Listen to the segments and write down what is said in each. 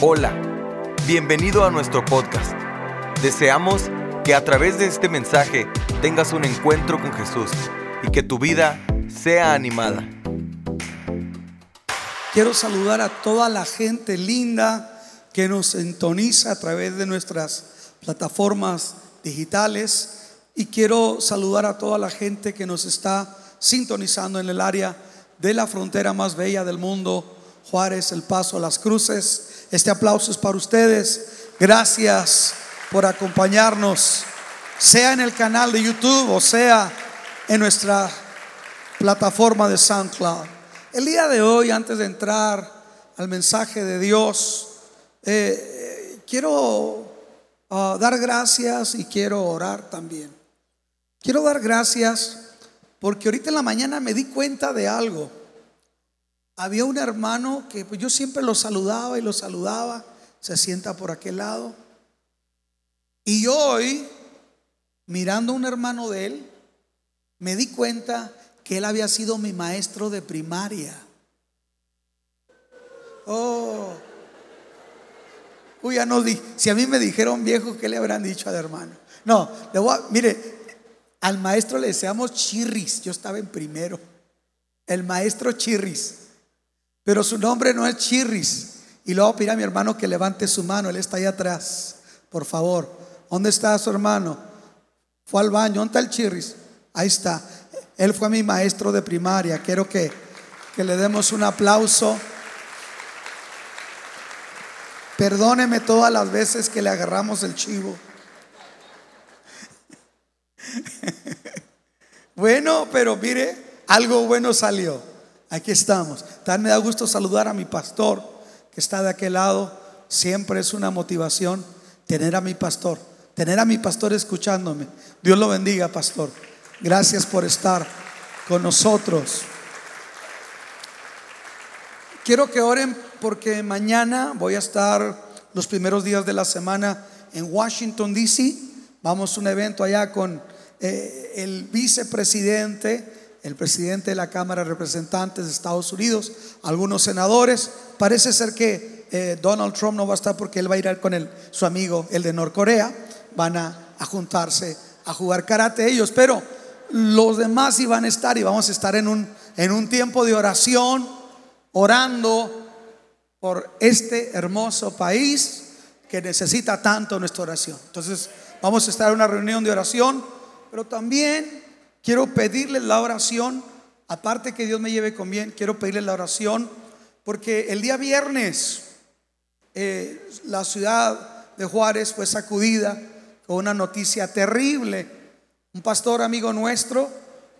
Hola, bienvenido a nuestro podcast. Deseamos que a través de este mensaje tengas un encuentro con Jesús y que tu vida sea animada. Quiero saludar a toda la gente linda que nos sintoniza a través de nuestras plataformas digitales y quiero saludar a toda la gente que nos está sintonizando en el área de la frontera más bella del mundo, Juárez, El Paso, Las Cruces. Este aplauso es para ustedes. Gracias por acompañarnos, sea en el canal de YouTube o sea en nuestra plataforma de SoundCloud. El día de hoy, antes de entrar al mensaje de Dios, eh, quiero ah, dar gracias y quiero orar también. Quiero dar gracias porque ahorita en la mañana me di cuenta de algo había un hermano que pues, yo siempre lo saludaba y lo saludaba, se sienta por aquel lado. Y hoy, mirando a un hermano de él, me di cuenta que él había sido mi maestro de primaria. Oh, uy, ya no di. Si a mí me dijeron viejo, ¿qué le habrán dicho al hermano? No, le voy a, mire, al maestro le deseamos chirris. Yo estaba en primero. El maestro chirris. Pero su nombre no es Chirris. Y luego pide a mi hermano que levante su mano. Él está ahí atrás. Por favor. ¿Dónde está su hermano? Fue al baño. ¿Dónde está el Chirris? Ahí está. Él fue mi maestro de primaria. Quiero que, que le demos un aplauso. Perdóneme todas las veces que le agarramos el chivo. bueno, pero mire, algo bueno salió. Aquí estamos. Me da gusto saludar a mi pastor que está de aquel lado. Siempre es una motivación tener a mi pastor, tener a mi pastor escuchándome. Dios lo bendiga, pastor. Gracias por estar con nosotros. Quiero que oren porque mañana voy a estar los primeros días de la semana en Washington, D.C. Vamos a un evento allá con eh, el vicepresidente el presidente de la Cámara de Representantes de Estados Unidos, algunos senadores. Parece ser que eh, Donald Trump no va a estar porque él va a ir con su amigo, el de Norcorea. Van a, juntarse a jugar karate ellos, pero los demás iban a estar y vamos a estar en un, en un tiempo de oración, orando por este hermoso país que necesita tanto nuestra oración. Entonces, vamos a estar en una reunión de oración, pero también Quiero pedirle la oración, aparte que Dios me lleve con bien, quiero pedirle la oración, porque el día viernes eh, la ciudad de Juárez fue sacudida con una noticia terrible. Un pastor amigo nuestro,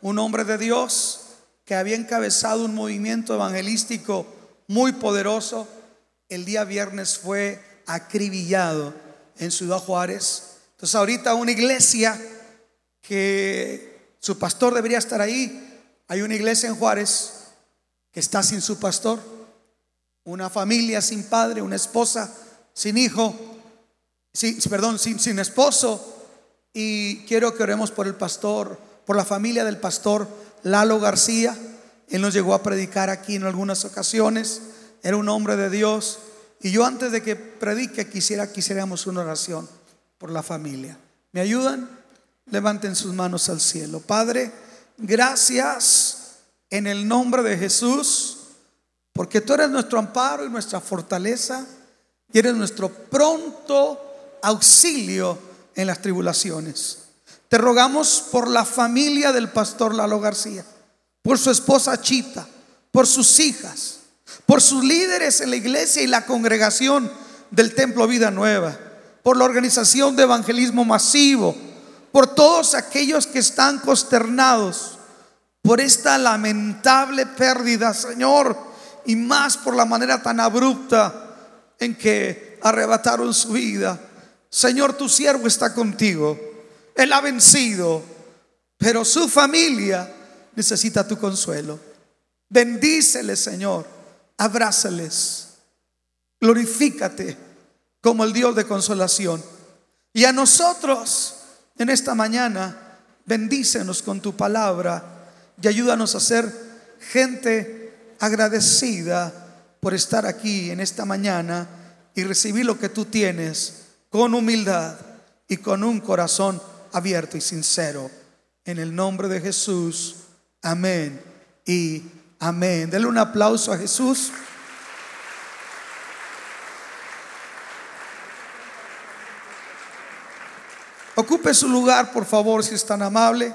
un hombre de Dios, que había encabezado un movimiento evangelístico muy poderoso, el día viernes fue acribillado en Ciudad Juárez. Entonces ahorita una iglesia que su pastor debería estar ahí. Hay una iglesia en Juárez que está sin su pastor, una familia sin padre, una esposa sin hijo, sin, perdón, sin, sin esposo. Y quiero que oremos por el pastor, por la familia del pastor Lalo García. Él nos llegó a predicar aquí en algunas ocasiones. Era un hombre de Dios. Y yo antes de que predique quisiera quisiéramos una oración por la familia. ¿Me ayudan? Levanten sus manos al cielo. Padre, gracias en el nombre de Jesús, porque tú eres nuestro amparo y nuestra fortaleza, y eres nuestro pronto auxilio en las tribulaciones. Te rogamos por la familia del pastor Lalo García, por su esposa Chita, por sus hijas, por sus líderes en la iglesia y la congregación del Templo Vida Nueva, por la organización de evangelismo masivo, por todos aquellos que están consternados por esta lamentable pérdida, Señor, y más por la manera tan abrupta en que arrebataron su vida. Señor, tu siervo está contigo. Él ha vencido, pero su familia necesita tu consuelo. Bendíceles, Señor. Abrázales. Glorifícate como el Dios de consolación. Y a nosotros en esta mañana, bendícenos con tu palabra y ayúdanos a ser gente agradecida por estar aquí en esta mañana y recibir lo que tú tienes con humildad y con un corazón abierto y sincero. En el nombre de Jesús, amén y amén. Denle un aplauso a Jesús. Ocupe su lugar, por favor, si es tan amable.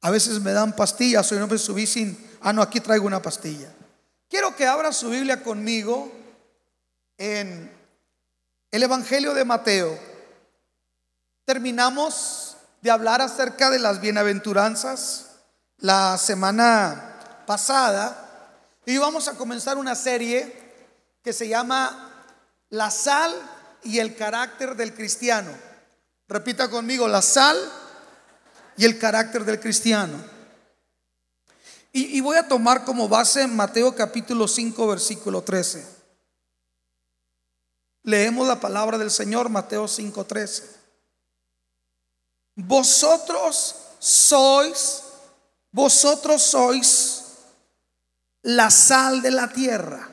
A veces me dan pastillas, hoy no me subí sin... Ah, no, aquí traigo una pastilla. Quiero que abra su Biblia conmigo en el Evangelio de Mateo. Terminamos de hablar acerca de las bienaventuranzas la semana pasada y vamos a comenzar una serie que se llama La sal y el carácter del cristiano. Repita conmigo, la sal y el carácter del cristiano. Y, voy a tomar como base Mateo capítulo 5, versículo 13. Leemos la palabra del Señor, Mateo 5, 13. Vosotros sois, vosotros sois la sal de la tierra.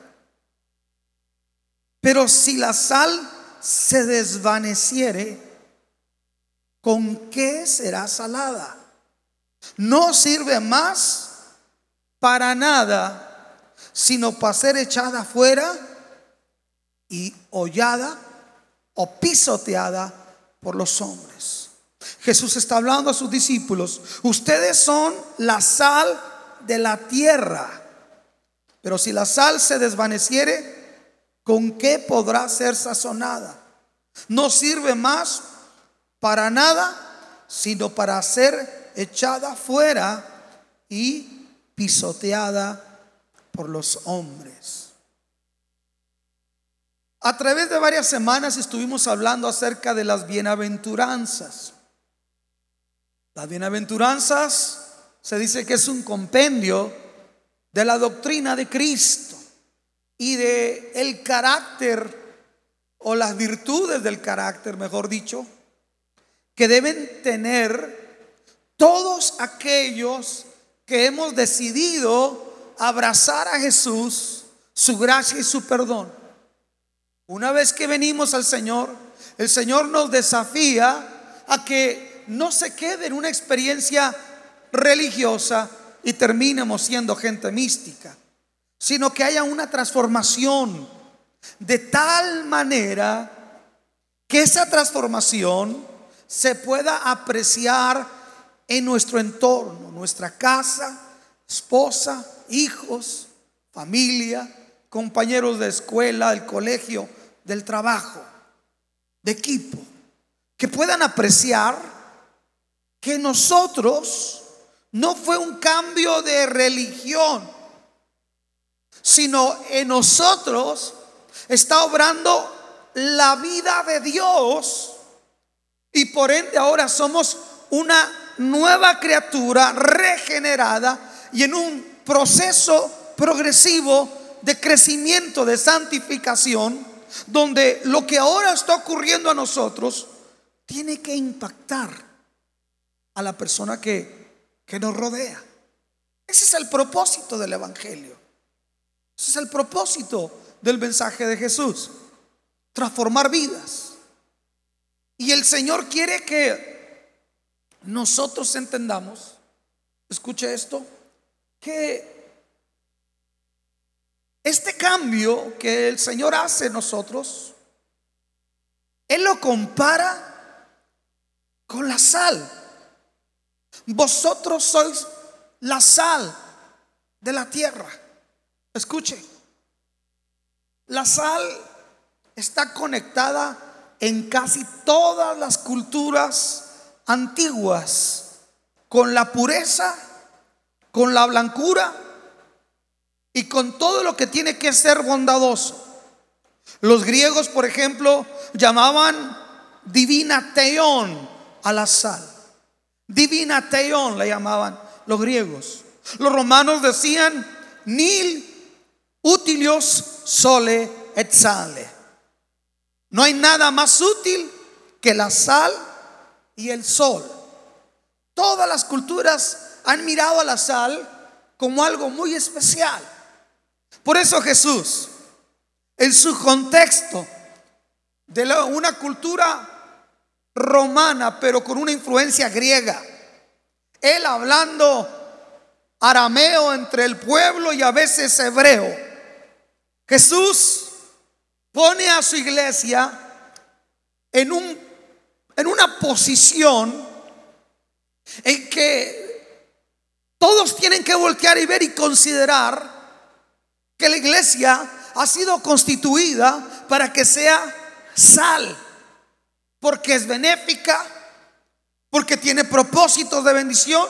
Pero si la sal se desvaneciere, ¿con qué será salada? No sirve más para nada, sino para ser echada fuera y hollada o pisoteada por los hombres. Jesús está hablando a sus discípulos, ustedes son la sal de la tierra, pero si la sal se desvaneciere, ¿con qué podrá ser sazonada? No sirve más para nada, sino para ser echada fuera y pisoteada por los hombres. A través de varias semanas estuvimos hablando acerca de las bienaventuranzas. Las bienaventuranzas se dice que es un compendio de la doctrina de Cristo y de el carácter o las virtudes del carácter, mejor dicho, que deben tener todos aquellos que hemos decidido abrazar a Jesús, su gracia y su perdón. Una vez que venimos al Señor, el Señor nos desafía a que no se quede en una experiencia religiosa y terminemos siendo gente mística sino que haya una transformación de tal manera que esa transformación se pueda apreciar en nuestro entorno, nuestra casa, esposa, hijos, familia, compañeros de escuela, del colegio, del trabajo, de equipo, que puedan apreciar que nosotros no fue un cambio de religión, sino en nosotros está obrando la vida de Dios y por ende ahora somos una nueva criatura regenerada y en un proceso progresivo de crecimiento, de santificación, donde lo que ahora está ocurriendo a nosotros tiene que impactar a la persona que, que nos rodea. Ese es el propósito del Evangelio. Ese es el propósito del mensaje de Jesús. Transformar vidas. Y el Señor quiere que nosotros entendamos, escuche esto, que este cambio que el Señor hace en nosotros, Él lo compara con la sal. Vosotros sois la sal de la tierra. Escuche, la sal está conectada en casi todas las culturas antiguas con la pureza, con la blancura y con todo lo que tiene que ser bondadoso. Los griegos, por ejemplo, llamaban divina teón a la sal. Divina teón le llamaban los griegos. Los romanos decían nil Utilios sole et sale. No hay nada más útil que la sal y el sol. Todas las culturas han mirado a la sal como algo muy especial. Por eso Jesús, en su contexto de una cultura romana, pero con una influencia griega. Él hablando arameo entre el pueblo y a veces hebreo. Jesús pone a su iglesia en, un, en una posición en que todos tienen que voltear y ver y considerar que la iglesia ha sido constituida para que sea sal, porque es benéfica, porque tiene propósitos de bendición.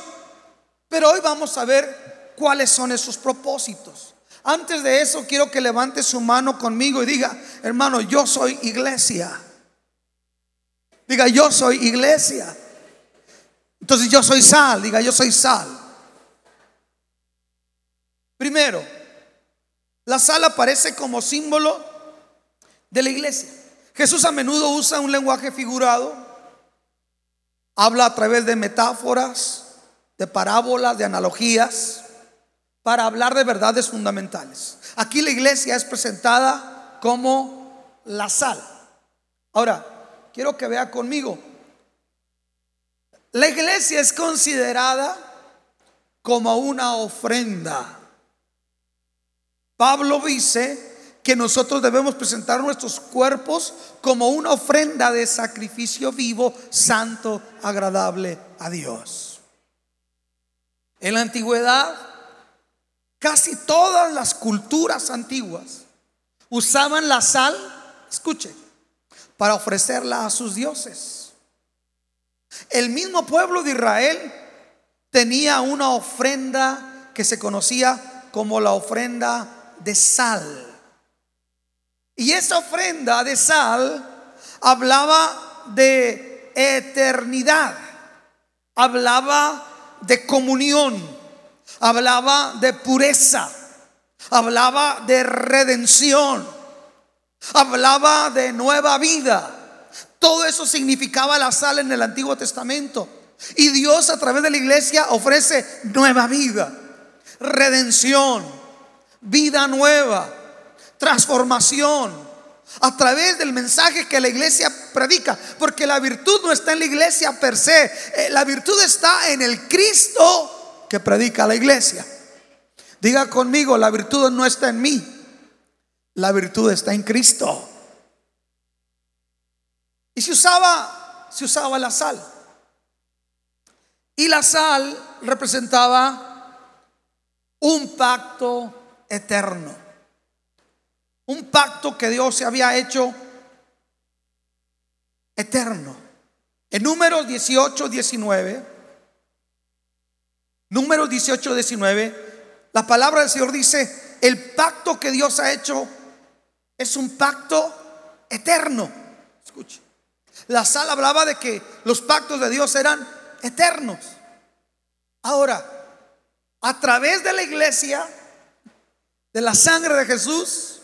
Pero hoy vamos a ver cuáles son esos propósitos. Antes de eso, quiero que levante su mano conmigo y diga, hermano, yo soy iglesia. Diga, yo soy iglesia. Entonces yo soy sal, diga, yo soy sal. Primero, la sal aparece como símbolo de la iglesia. Jesús a menudo usa un lenguaje figurado, habla a través de metáforas, de parábolas, de analogías, para hablar de verdades fundamentales. Aquí la iglesia es presentada como la sal. Ahora, quiero que vea conmigo, la iglesia es considerada como una ofrenda. Pablo dice que nosotros debemos presentar nuestros cuerpos como una ofrenda de sacrificio vivo, santo, agradable a Dios. En la antigüedad, casi todas las culturas antiguas usaban la sal, escuche, para ofrecerla a sus dioses. El mismo pueblo de Israel tenía una ofrenda que se conocía como la ofrenda de sal. Y esa ofrenda de sal hablaba de eternidad, hablaba de comunión, hablaba de pureza, hablaba de redención, hablaba de nueva vida. Todo eso significaba la sal en el Antiguo Testamento. Y Dios a través de la iglesia ofrece nueva vida, redención, vida nueva, transformación. A través del mensaje que la iglesia predica. Porque la virtud no está en la iglesia per se. Eh, la virtud está en el Cristo que predica la iglesia. Diga conmigo, la virtud no está en mí. La virtud está en Cristo. Y se usaba, usaba la sal. Y la sal representaba un pacto eterno. Un pacto que Dios se había hecho eterno. En números 18, 19, números 18, 19, la palabra del Señor dice, el pacto que Dios ha hecho es un pacto eterno. Escuche. La sal hablaba de que los pactos de Dios eran eternos. Ahora, a través de la iglesia, de la sangre de Jesús,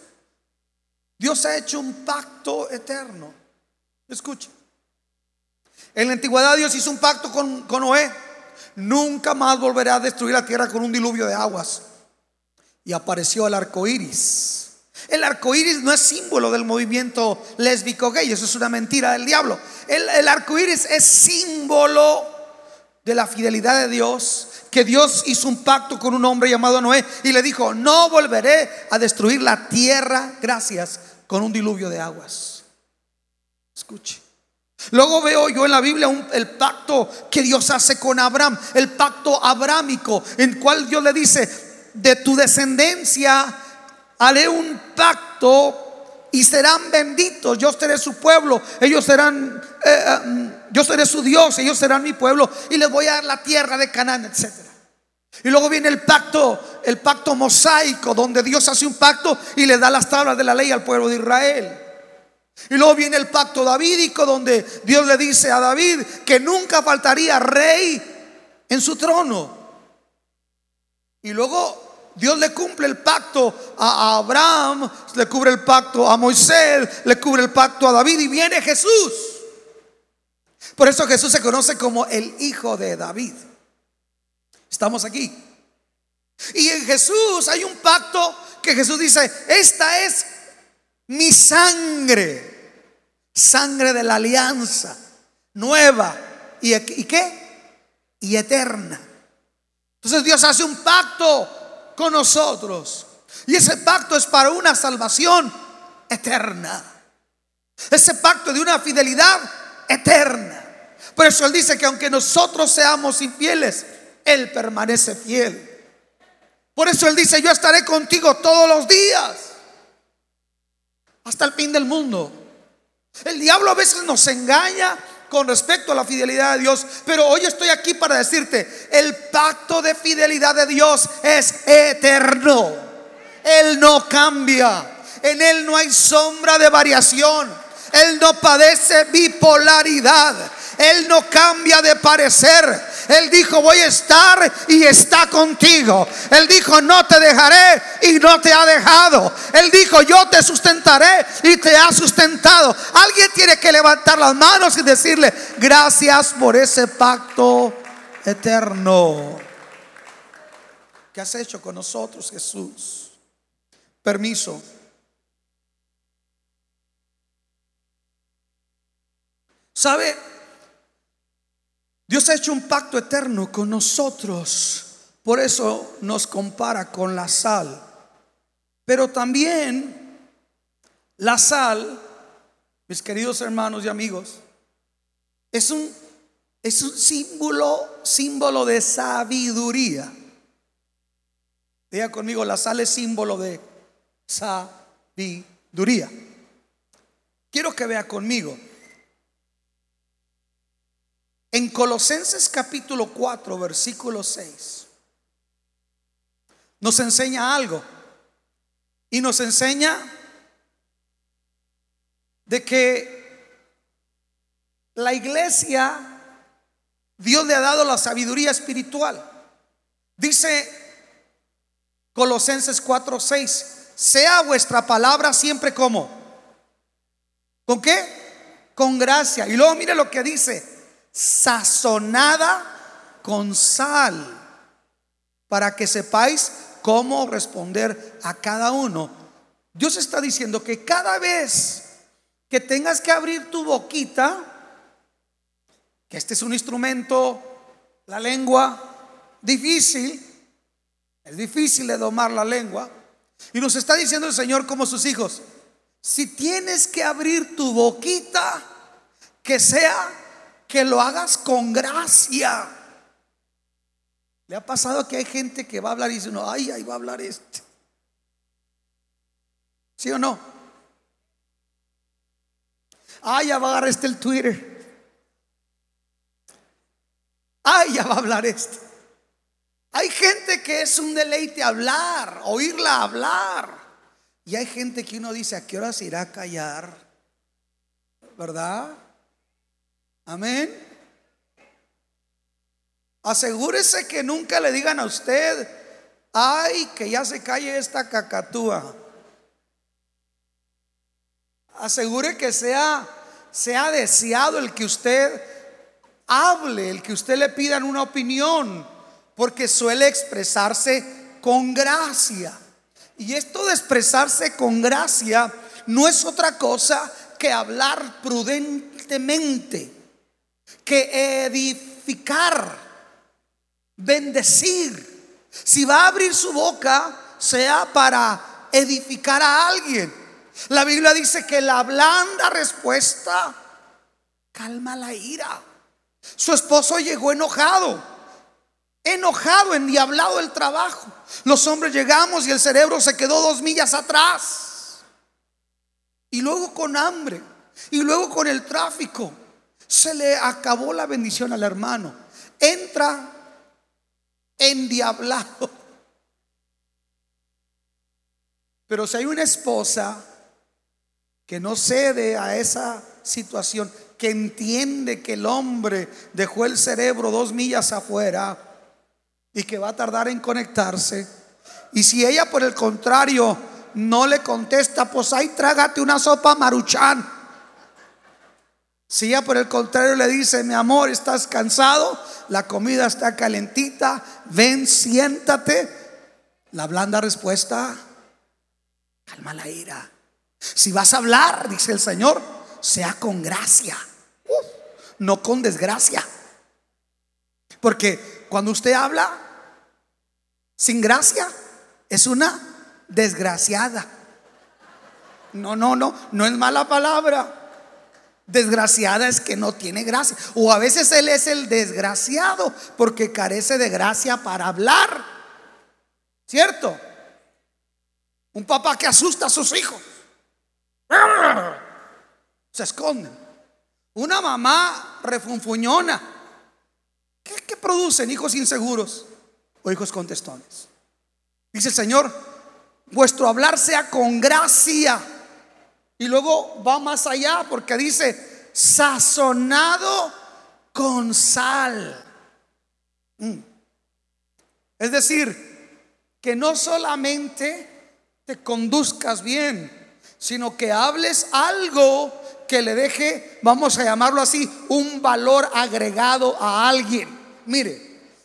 Dios ha hecho un pacto eterno. Escucha. En la antigüedad Dios hizo un pacto con, con Noé. Nunca más volverá a destruir la tierra con un diluvio de aguas. Y apareció el arco iris el arco iris no es símbolo del movimiento lésbico gay, eso es una mentira del diablo. El, el arco iris es símbolo de la fidelidad de Dios, que Dios hizo un pacto con un hombre llamado Noé y le dijo: No volveré a destruir la tierra, gracias, con un diluvio de aguas. Escuche. Luego veo yo en la Biblia el pacto que Dios hace con Abraham, el pacto abrámico, en cual Dios le dice, de tu descendencia haré un pacto y serán benditos. Yo seré su pueblo, ellos serán, eh, eh, yo seré su Dios, ellos serán mi pueblo y les voy a dar la tierra de Canaán, etc. Y luego viene el pacto, el pacto mosaico, donde Dios hace un pacto y le da las tablas de la ley al pueblo de Israel. Y luego viene el pacto davídico, donde Dios le dice a David que nunca faltaría rey en su trono. Y luego Dios le cumple el pacto a Abraham, le cubre el pacto a Moisés, le cubre el pacto a David y viene Jesús. Por eso Jesús se conoce como el hijo de David. Estamos aquí. Y en Jesús hay un pacto que Jesús dice, esta es mi sangre, sangre de la alianza, nueva y, qué? Y eterna. Entonces Dios hace un pacto con nosotros. Y ese pacto es para una salvación eterna. Ese pacto de una fidelidad eterna. Por eso Él dice que aunque nosotros seamos infieles, Él permanece fiel. Por eso Él dice, yo estaré contigo todos los días, hasta el fin del mundo. El diablo a veces nos engaña con respecto a la fidelidad de Dios, pero hoy estoy aquí para decirte, el pacto de fidelidad de Dios es eterno. Él no cambia, en Él no hay sombra de variación, Él no padece bipolaridad. Él no cambia de parecer. Él dijo, voy a estar y está contigo. Él dijo, no te dejaré y no te ha dejado. Él dijo, yo te sustentaré y te ha sustentado. Alguien tiene que levantar las manos y decirle, gracias por ese pacto eterno. ¿Qué has hecho con nosotros, Jesús? Permiso. ¿Sabe? Dios ha hecho un pacto eterno con nosotros. Por eso nos compara con la sal. Pero también la sal, mis queridos hermanos y amigos, es un, es un símbolo, símbolo de sabiduría. Diga conmigo, la sal es símbolo de sabiduría. Quiero que vea conmigo. En Colosenses capítulo 4, versículo 6, nos enseña algo. Y nos enseña de que la iglesia, Dios le ha dado la sabiduría espiritual. Dice Colosenses 4, 6, sea vuestra palabra siempre como. ¿Con qué? Con gracia. Y luego mire lo que dice sazonada con sal, para que sepáis cómo responder a cada uno. Dios está diciendo que cada vez que tengas que abrir tu boquita, que este es un instrumento, la lengua, difícil, es difícil de domar la lengua, y nos está diciendo el Señor como sus hijos, si tienes que abrir tu boquita, que sea que lo hagas con gracia. ¿Le ha pasado que hay gente que va a hablar y dice, no, ay, ahí va a hablar este? ¿Sí o no? Ay, ya va a agarrar este el Twitter. Ay, ya va a hablar este. Hay gente que es un deleite hablar, oírla hablar. Y hay gente que uno dice, ¿a qué hora se irá a callar? ¿Verdad? Amén. Asegúrese que nunca le digan a usted, ay, que ya se calle esta cacatúa. Asegure que sea, sea deseado el que usted hable, el que usted le pidan una opinión, porque suele expresarse con gracia. Y esto de expresarse con gracia no es otra cosa que hablar prudentemente que edificar, bendecir. Si va a abrir su boca, sea para edificar a alguien. La Biblia dice que la blanda respuesta calma la ira. Su esposo llegó enojado, enojado, endiablado el trabajo. Los hombres llegamos y el cerebro se quedó dos millas atrás. Y luego con hambre, y luego con el tráfico. Se le acabó la bendición al hermano. Entra endiablado. Pero si hay una esposa que no cede a esa situación, que entiende que el hombre dejó el cerebro dos millas afuera y que va a tardar en conectarse, y si ella por el contrario no le contesta, pues ahí trágate una sopa maruchan si ya por el contrario le dice, mi amor, estás cansado, la comida está calentita, ven, siéntate, la blanda respuesta, calma la ira. Si vas a hablar, dice el Señor, sea con gracia, no con desgracia. Porque cuando usted habla sin gracia, es una desgraciada. No, no, no, no es mala palabra. Desgraciada es que no tiene gracia. O a veces él es el desgraciado porque carece de gracia para hablar. ¿Cierto? Un papá que asusta a sus hijos. Se esconden. Una mamá refunfuñona. ¿Qué, producen hijos inseguros o hijos contestones? Dice el Señor, vuestro hablar sea con gracia. Y luego va más allá porque dice, sazonado con sal. Mm. Es decir, que no solamente te conduzcas bien, sino que hables algo que le deje, vamos a llamarlo así, un valor agregado a alguien. Mire,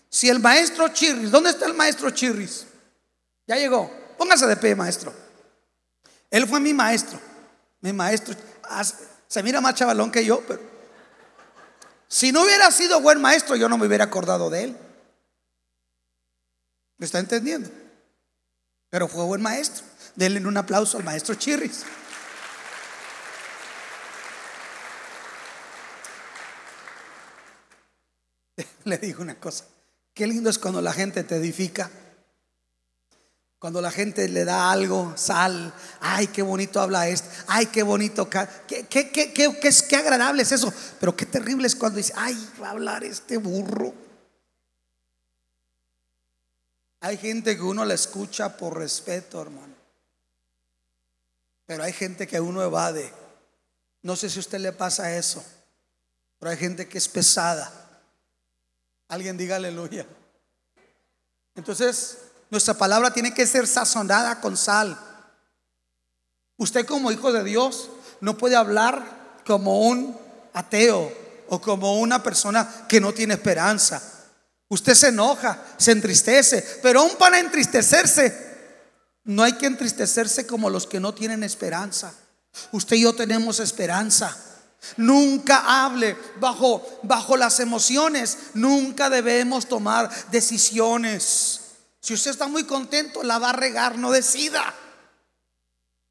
si el maestro Chirris, ¿dónde está el maestro Chirris? Ya llegó. Póngase de pie, maestro. Él fue mi maestro. Mi maestro. Se mira más chavalón que yo, pero si no hubiera sido buen maestro, yo no me hubiera acordado de él. ¿Me está entendiendo? Pero fue buen maestro. Denle un aplauso al maestro Chirris. Le digo una cosa. Qué lindo es cuando la gente te edifica. Cuando la gente le da algo, sal, ay, qué bonito habla esto, ay, qué bonito, qué, qué, qué, qué, agradable es eso, pero qué terrible es cuando dice, ay, va a hablar este burro. Hay gente que uno la escucha por respeto, hermano, pero hay gente que uno evade. No sé si a usted le pasa eso, pero hay gente que es pesada. Alguien diga aleluya. Entonces, nuestra palabra tiene que ser sazonada con sal. Usted como hijo de Dios no puede hablar como un ateo o como una persona que no tiene esperanza. Usted se enoja, se entristece, pero aún para entristecerse, no hay que entristecerse como los que no tienen esperanza. Usted y yo tenemos esperanza. Nunca hable bajo, bajo las emociones. Nunca debemos tomar decisiones. Si usted está muy contento, la va a regar, no decida.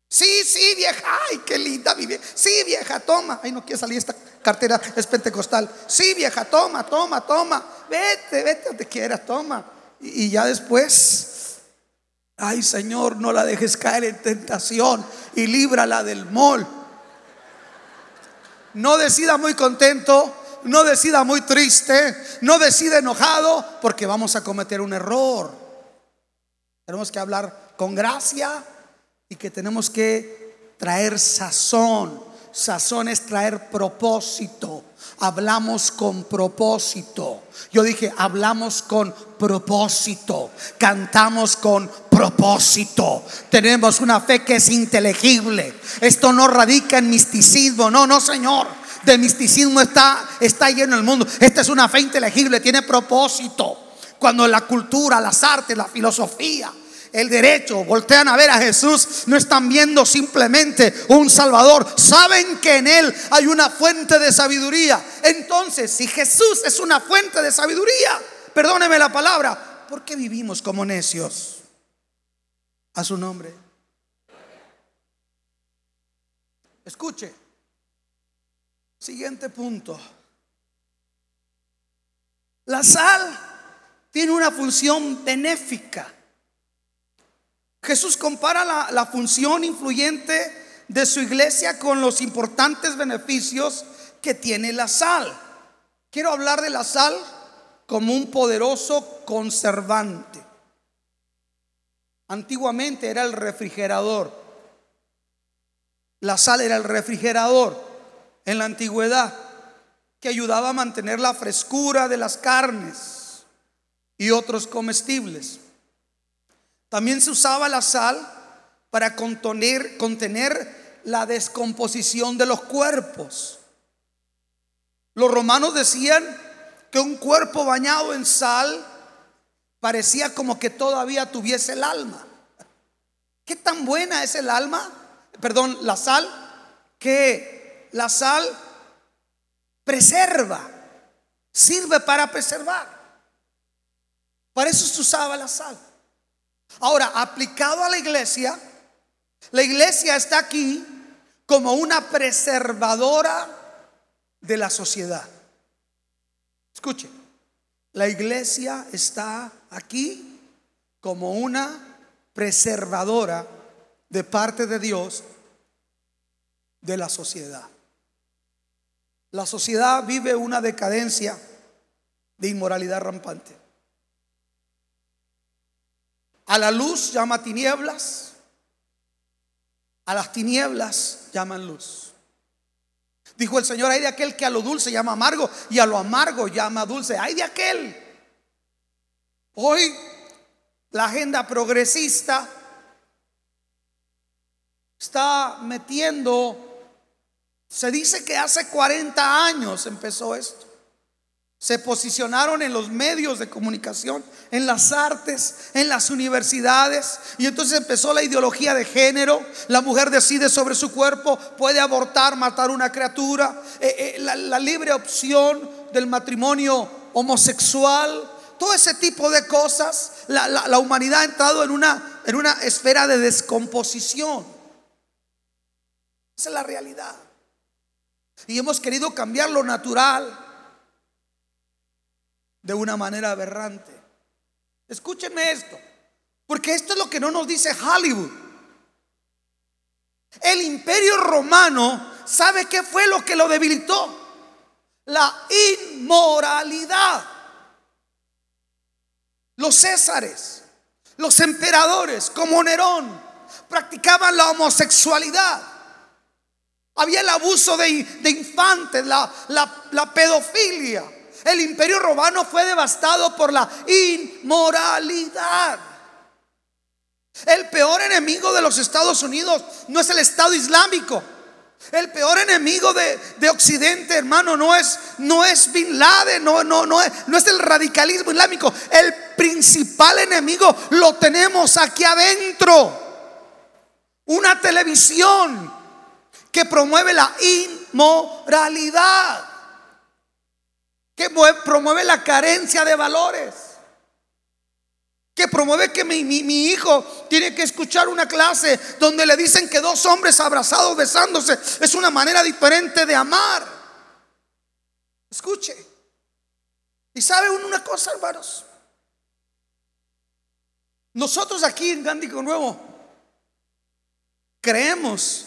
Sí, sí, vieja. Ay, qué linda vieja. Sí, vieja, toma. Ay, no quiere salir esta cartera, es pentecostal. Sí, vieja, toma, toma, toma. Vete, vete donde quieras, toma. Y, y ya después, ay, Señor, no la dejes caer en tentación y líbrala del mol. No decida muy contento, no decida muy triste, no decida enojado, porque vamos a cometer un error. Tenemos que hablar con gracia y que tenemos que traer sazón. Sazón es traer propósito. Hablamos con propósito. Yo dije, hablamos con propósito. Cantamos con propósito. Tenemos una fe que es inteligible. Esto no radica en misticismo. No, no, Señor. De misticismo está, está lleno el mundo. Esta es una fe inteligible, tiene propósito. Cuando la cultura, las artes, la filosofía, el derecho, voltean a ver a Jesús, no están viendo simplemente un Salvador, saben que en Él hay una fuente de sabiduría. Entonces, si Jesús es una fuente de sabiduría, perdóneme la palabra, ¿por qué vivimos como necios? A su nombre. Escuche. Siguiente punto. La sal tiene una función benéfica. Jesús compara la, función influyente de su iglesia con los importantes beneficios que tiene la sal. Quiero hablar de la sal como un poderoso conservante. Antiguamente era el refrigerador. La sal era el refrigerador en la antigüedad que ayudaba a mantener la frescura de las carnes y otros comestibles. También se usaba la sal para contener, la descomposición de los cuerpos. Los romanos decían que un cuerpo bañado en sal parecía como que todavía tuviese el alma. ¿Qué tan buena es el alma? perdón, la sal, que la sal preserva, sirve para preservar. Para eso se usaba la sal. Ahora, aplicado a la iglesia, la iglesia está aquí como una preservadora de la sociedad. Escuche, la iglesia está aquí como una preservadora de parte de Dios de la sociedad. La sociedad vive una decadencia de inmoralidad rampante. A la luz llama tinieblas, a las tinieblas llaman luz. Dijo el Señor, hay de aquel que a lo dulce llama amargo y a lo amargo llama dulce. Hay de aquel. Hoy la agenda progresista está metiendo, se dice que hace 40 años empezó esto. Se posicionaron en los medios de comunicación, en las artes, en las universidades. Y entonces empezó la ideología de género. La mujer decide sobre su cuerpo, puede abortar, matar una criatura. Eh, eh, la, libre opción del matrimonio homosexual. Todo ese tipo de cosas. La, humanidad ha entrado en una, en una esfera de descomposición. Esa es la realidad. Y hemos querido cambiar lo natural de una manera aberrante. Escúchenme esto, porque esto es lo que no nos dice Hollywood. El imperio romano, ¿sabe qué fue lo que lo debilitó? La inmoralidad. Los césares, los emperadores como Nerón, practicaban la homosexualidad. Había el abuso de, infantes, la, la pedofilia. El imperio romano fue devastado por la inmoralidad. El peor enemigo de los Estados Unidos no es el Estado Islámico. El peor enemigo de, Occidente, hermano, no es, no es Bin Laden, no, no, no, es, no es el radicalismo islámico. El principal enemigo lo tenemos aquí adentro. Una televisión que promueve la inmoralidad que promueve la carencia de valores, que promueve que mi, hijo tiene que escuchar una clase donde le dicen que dos hombres abrazados, besándose, es una manera diferente de amar. Escuche. Y sabe una cosa, hermanos. Nosotros aquí en Gándico Nuevo creemos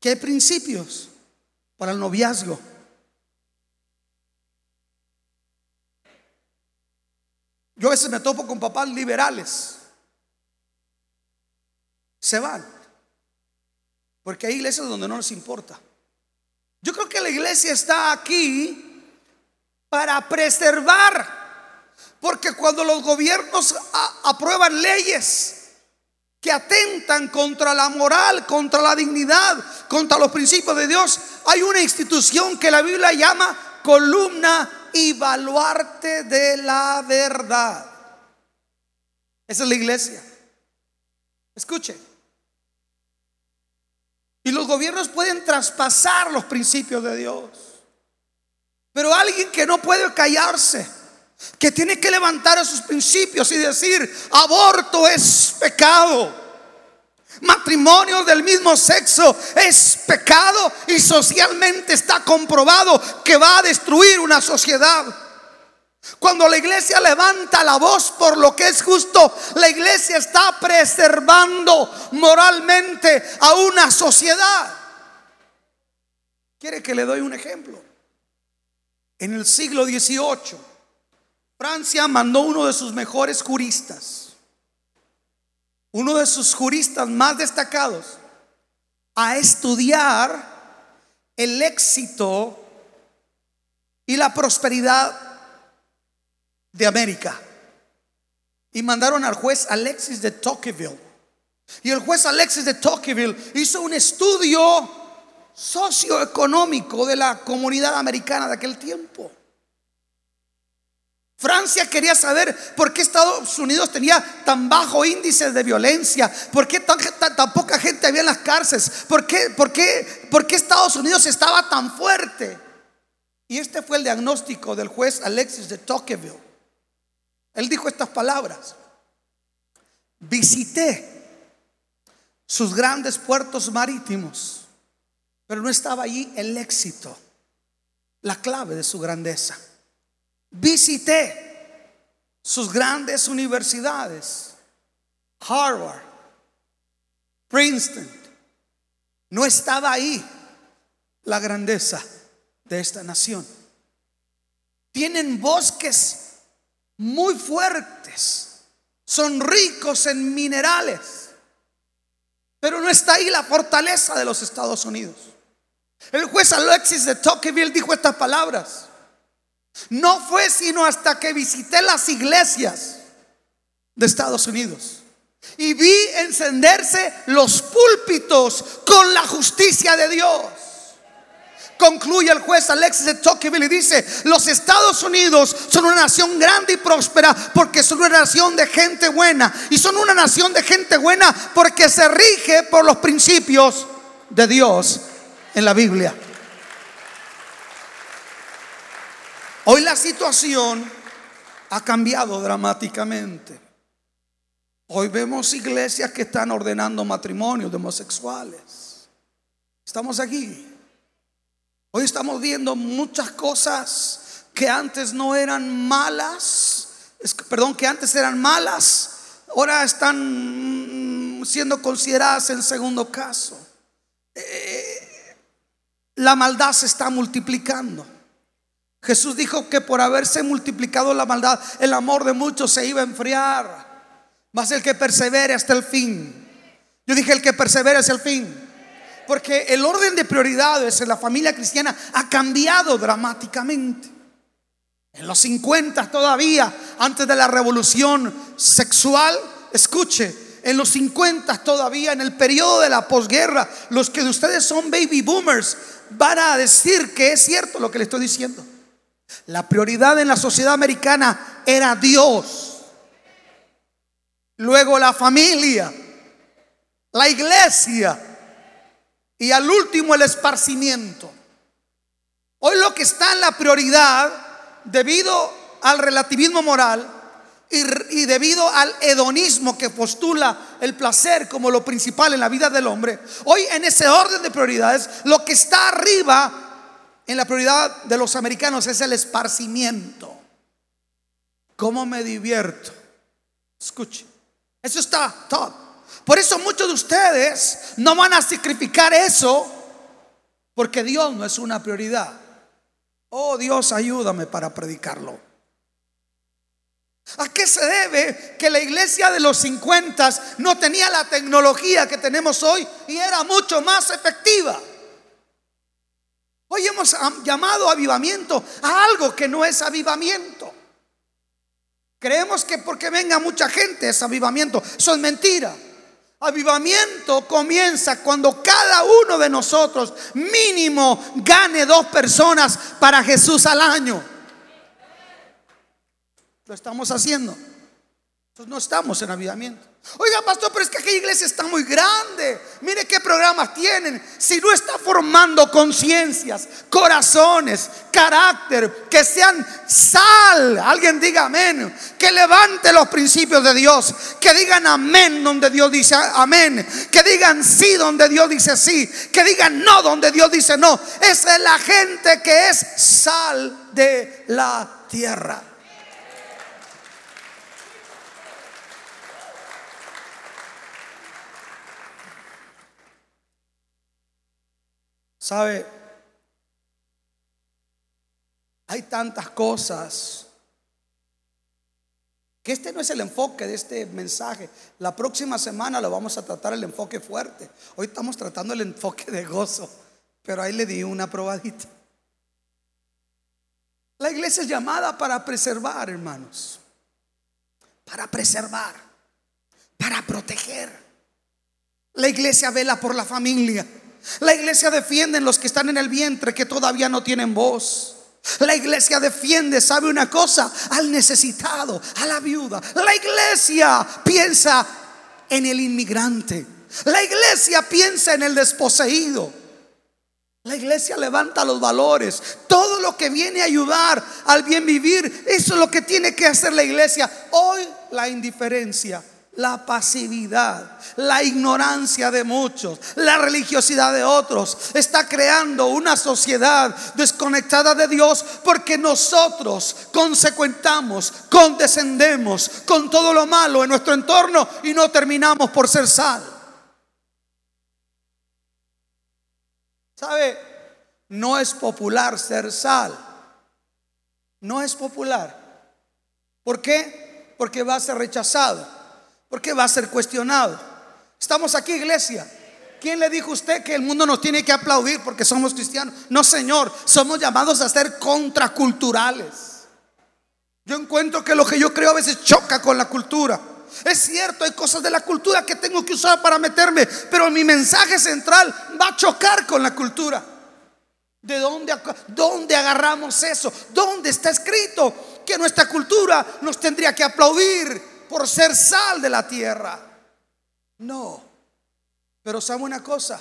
que hay principios para el noviazgo. Yo a veces me topo con papás liberales. Se van. Porque hay iglesias donde no les importa. Yo creo que la iglesia está aquí para preservar. Porque cuando los gobiernos aprueban leyes que atentan contra la moral, contra la dignidad, contra los principios de Dios, hay una institución que la Biblia llama columna y de la verdad. Esa es la iglesia. Escuche. Y los gobiernos pueden traspasar los principios de Dios. Pero alguien que no puede callarse, que tiene que levantar esos principios y decir, aborto es pecado. Matrimonio del mismo sexo es pecado y socialmente está comprobado que va a destruir una sociedad. Cuando la iglesia levanta la voz por lo que es justo, la iglesia está preservando moralmente a una sociedad. ¿Quiere que le doy un ejemplo? En el siglo XVIII, Francia mandó uno de sus mejores juristas uno de sus juristas más destacados, a estudiar el éxito y la prosperidad de América. Y mandaron al juez Alexis de Tocqueville. Y el juez Alexis de Tocqueville hizo un estudio socioeconómico de la comunidad americana de aquel tiempo. Francia quería saber por qué Estados Unidos tenía tan bajo índice de violencia, por qué tan, poca gente había en las cárceles, por qué, por, qué, Estados Unidos estaba tan fuerte. Y este fue el diagnóstico del juez Alexis de Tocqueville. Él dijo estas palabras. Visité sus grandes puertos marítimos, pero no estaba allí el éxito, la clave de su grandeza. Visité sus grandes universidades, Harvard, Princeton. No estaba ahí la grandeza de esta nación. Tienen bosques muy fuertes, son ricos en minerales, pero no está ahí la fortaleza de los Estados Unidos. El juez Alexis de Tocqueville dijo estas palabras. No fue sino hasta que visité las iglesias de Estados Unidos y vi encenderse los púlpitos con la justicia de Dios. Concluye el juez Alexis de Tocqueville y dice, los Estados Unidos son una nación grande y próspera porque son una nación de gente buena. Y son una nación de gente buena porque se rige por los principios de Dios en la Biblia. Hoy la situación ha cambiado dramáticamente. Hoy vemos iglesias que están ordenando matrimonios de homosexuales. Estamos aquí. Hoy estamos viendo muchas cosas que antes no eran malas, perdón, que antes eran malas, ahora están siendo consideradas en segundo caso. Eh, la maldad se está multiplicando. Jesús dijo que por haberse multiplicado la maldad, el amor de muchos se iba a enfriar. Más el que persevere hasta el fin. Yo dije el que persevere hasta el fin. Porque el orden de prioridades en la familia cristiana ha cambiado dramáticamente. En los 50 todavía, antes de la revolución sexual, escuche, en los 50 todavía, en el periodo de la posguerra, los que de ustedes son baby boomers van a decir que es cierto lo que le estoy diciendo. La prioridad en la sociedad americana era Dios. Luego la familia, la iglesia y al último el esparcimiento. Hoy lo que está en la prioridad debido al relativismo moral y, debido al hedonismo que postula el placer como lo principal en la vida del hombre, hoy en ese orden de prioridades lo que está arriba en la prioridad de los americanos es el esparcimiento. ¿Cómo me divierto? Escuche, eso está top. Por eso muchos de ustedes no van a sacrificar eso porque Dios no es una prioridad. Oh Dios, ayúdame para predicarlo. ¿A qué se debe que la iglesia de los 50 no tenía la tecnología que tenemos hoy y era mucho más efectiva? Hoy hemos llamado avivamiento a algo que no es avivamiento. Creemos que porque venga mucha gente es avivamiento. Eso es mentira. Avivamiento comienza cuando cada uno de nosotros mínimo gane dos personas para Jesús al año. Lo estamos haciendo. Entonces no estamos en avivamiento. Oiga, pastor, pero es que aquella iglesia está muy grande. Mire qué programas tienen. Si no está formando conciencias, corazones, carácter, que sean sal. Alguien diga amén. Que levante los principios de Dios. Que digan amén donde Dios dice amén. Que digan sí donde Dios dice sí. Que digan no donde Dios dice no. Esa es la gente que es sal de la tierra. ¿Sabe? Hay tantas cosas que este no es el enfoque de este mensaje. La próxima semana lo vamos a tratar el enfoque fuerte. Hoy estamos tratando el enfoque de gozo, pero ahí le di una probadita. La iglesia es llamada para preservar, hermanos. Para preservar, para proteger. La iglesia vela por la familia. La iglesia defiende los que están en el vientre que todavía no tienen voz. La iglesia defiende, sabe una cosa, al necesitado, a la viuda. La iglesia piensa en el inmigrante. La iglesia piensa en el desposeído. La iglesia levanta los valores. Todo lo que viene a ayudar al bien vivir, eso es lo que tiene que hacer la iglesia. Hoy la indiferencia, la pasividad, la ignorancia de muchos, la religiosidad de otros, está creando una sociedad desconectada de Dios porque nosotros consecuentamos, condescendemos con todo lo malo en nuestro entorno y no terminamos por ser sal. ¿Sabe? No es popular ser sal. No es popular. ¿Por qué? Porque va a ser rechazado. Porque va a ser cuestionado. Estamos aquí, iglesia. ¿Quién le dijo a usted que el mundo nos tiene que aplaudir porque somos cristianos? No, Señor. Somos llamados a ser contraculturales. Yo encuentro que lo que yo creo a veces choca con la cultura. Es cierto, hay cosas de la cultura que tengo que usar para meterme, pero mi mensaje central va a chocar con la cultura. ¿De dónde, dónde agarramos eso? ¿Dónde está escrito que nuestra cultura nos tendría que aplaudir por ser sal de la tierra? No. Pero sabe una cosa,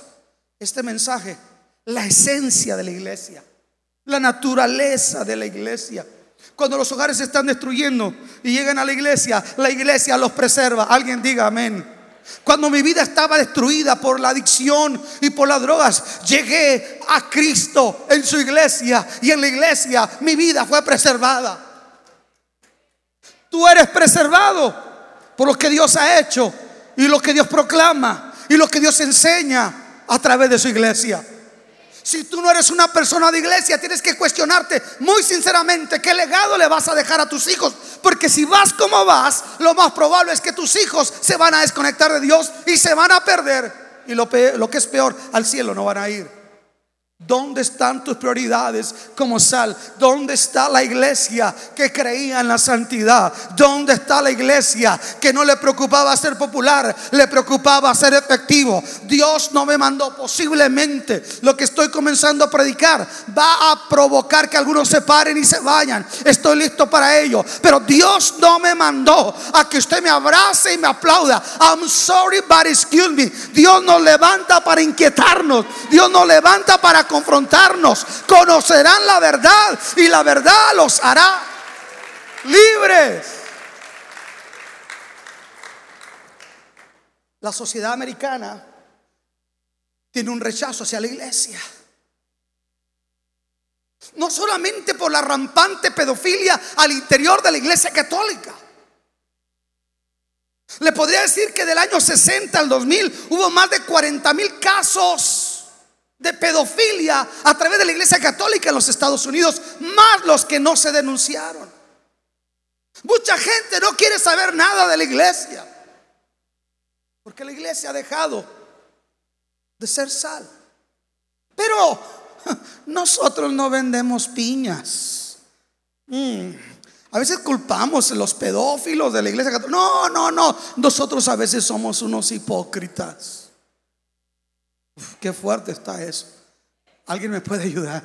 este mensaje, la esencia de la iglesia, la naturaleza de la iglesia, cuando los hogares se están destruyendo y llegan a la iglesia, la iglesia los preserva. Alguien diga amén. Cuando mi vida estaba destruida por la adicción y por las drogas, llegué a Cristo en su iglesia y en la iglesia mi vida fue preservada. Tú eres preservado por lo que Dios ha hecho y lo que Dios proclama y lo que Dios enseña a través de su iglesia. Si tú no eres una persona de iglesia, tienes que cuestionarte muy sinceramente qué legado le vas a dejar a tus hijos. Porque si vas como vas, lo más probable es que tus hijos se van a desconectar de Dios y se van a perder. Y lo, lo que es peor, al cielo no van a ir. ¿Dónde están tus prioridades como sal? ¿Dónde está la iglesia que creía en la santidad? ¿Dónde está la iglesia que no le preocupaba ser popular, le preocupaba ser efectivo? Dios no me mandó posiblemente lo que estoy comenzando a predicar va a provocar que algunos se paren y se vayan. Estoy listo para ello, pero Dios no me mandó a que usted me abrace y me aplauda. I'm sorry, but excuse me. Dios nos levanta para inquietarnos. Dios nos levanta para confrontarnos. Conocerán la verdad y la verdad los hará libres. La sociedad americana tiene un rechazo hacia la iglesia. No solamente por la rampante pedofilia al interior de la iglesia católica. Le podría decir que del año 60 al 2000 hubo más de 40 mil casos de pedofilia a través de la iglesia católica en los Estados Unidos, más los que no se denunciaron. Mucha gente no quiere saber nada de la iglesia, porque la iglesia ha dejado de ser sal. Pero nosotros no vendemos piñas. Mm. A veces culpamos a los pedófilos de la iglesia católica. No, no, no. Nosotros a veces somos unos hipócritas. Qué fuerte está eso. ¿Alguien me puede ayudar?